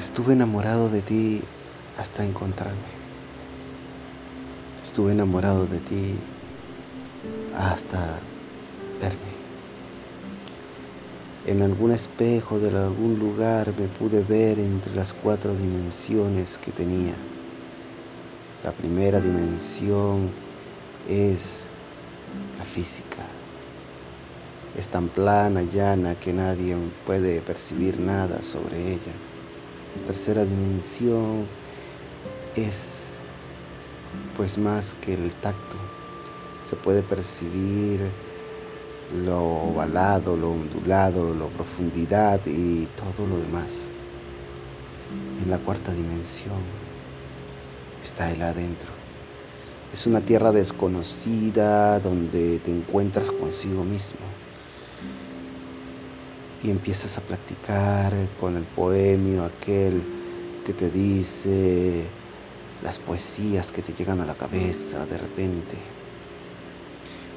Estuve enamorado de ti hasta encontrarme. Estuve enamorado de ti hasta verme. En algún espejo de algún lugar me pude ver entre las cuatro dimensiones que tenía. La primera dimensión es la física. Es tan plana, llana, que nadie puede percibir nada sobre ella. Tercera dimensión es pues más que el tacto. Se puede percibir lo ovalado, lo ondulado, la profundidad y todo lo demás. En la cuarta dimensión está el adentro. Es una tierra desconocida donde te encuentras consigo mismo y empiezas a platicar con el poemio aquel que te dice las poesías que te llegan a la cabeza de repente.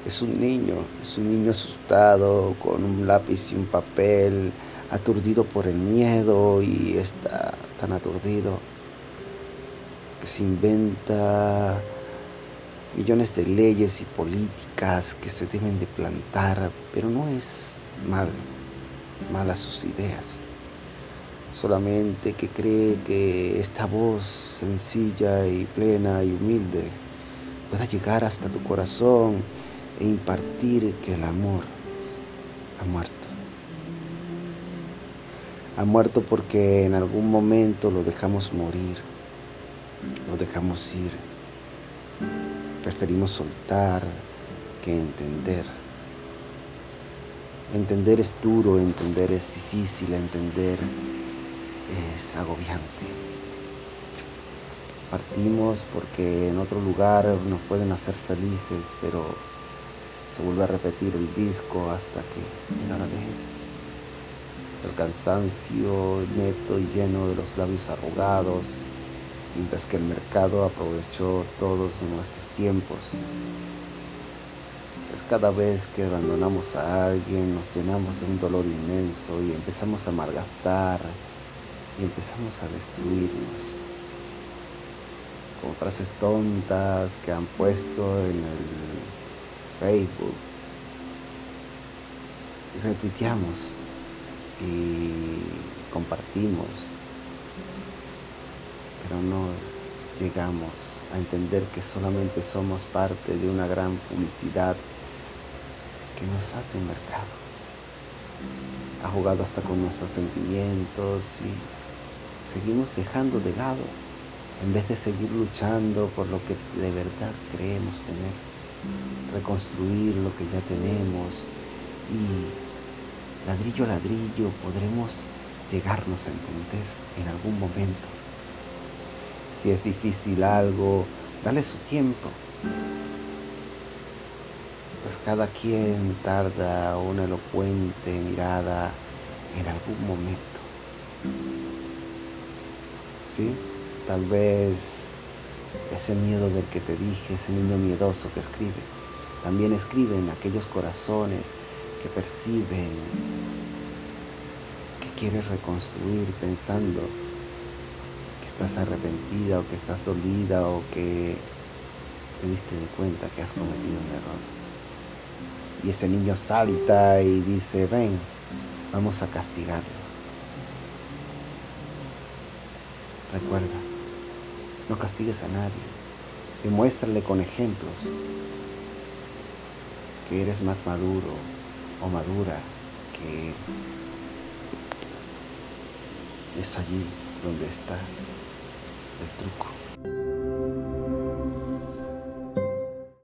Es un niño, es un niño asustado con un lápiz y un papel, aturdido por el miedo y está tan aturdido que se inventa millones de leyes y políticas que se deben de plantar, pero no es mal, malas sus ideas solamente que cree que esta voz sencilla y plena y humilde pueda llegar hasta tu corazón e impartir que el amor ha muerto. Ha muerto porque en algún momento lo dejamos morir, lo dejamos ir. Preferimos soltar que entender. Entender es duro, entender es difícil, entender es agobiante. Partimos porque en otro lugar nos pueden hacer felices, pero se vuelve a repetir el disco hasta que llega la vez. El cansancio neto y lleno de los labios arrugados, mientras que el mercado aprovechó todos nuestros tiempos. Es cada vez que abandonamos a alguien nos llenamos de un dolor inmenso y empezamos a malgastar y empezamos a destruirnos. Con frases tontas que han puesto en el Facebook. Y retuiteamos y compartimos. Pero no llegamos a entender que solamente somos parte de una gran publicidad que nos hace un mercado ha jugado hasta con nuestros sentimientos y seguimos dejando de lado en vez de seguir luchando por lo que de verdad creemos tener, reconstruir lo que ya tenemos y ladrillo a ladrillo podremos llegarnos a entender en algún momento. Si es difícil algo, dale su tiempo. Pues cada quien tarda una elocuente mirada en algún momento. ¿sí? Tal vez ese miedo del que te dije, ese niño miedoso que escribe, también escribe en aquellos corazones que perciben que quieres reconstruir pensando que estás arrepentida o que estás dolida o que te diste de cuenta que has cometido un error. Y ese niño salta y dice, ven, vamos a castigarlo. Recuerda, no castigues a nadie. Demuéstrale con ejemplos que eres más maduro o madura que él. Es allí donde está el truco.